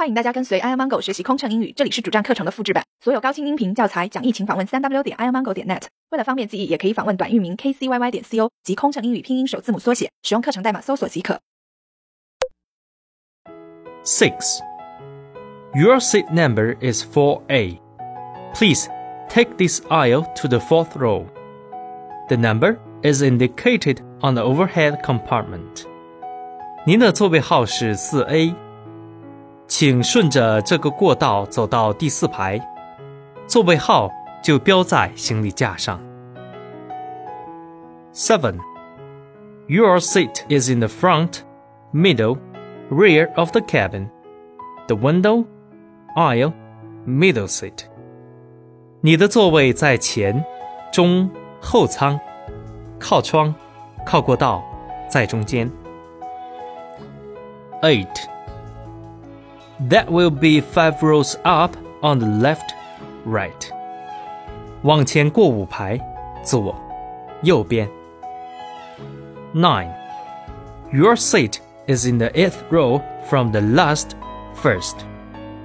欢迎大家跟随 AirMango 学习空乘英语，这里是主站课程的复制版。所有高清音频教材讲义，请访问三 w 点 AirMango 点 net。为了方便记忆，也可以访问短域名 K C Y Y 点 C O 点 co 及空乘英语拼音首字母缩写，使用课程代码搜索即可。Six. Your seat number is 4A. Please take this aisle to the fourth row. The number is indicated on the overhead compartment. 您的座位号是四 A。请顺着这个过道走到第四排，座位号就标在行李架上。7. Your seat is in the front, middle, rear of the cabin. The window, aisle, middle seat. 你的座位在前、中、后舱，靠窗、靠过道，在中间。8. That will be five rows up on the left, right. 往前过五排，左、右边。9. Your seat is in the eighth row from the last, first.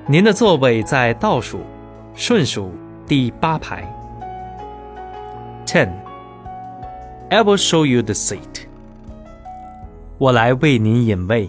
您的座位在倒数，顺数第八排。10. I will show you the seat. 我来为您引位。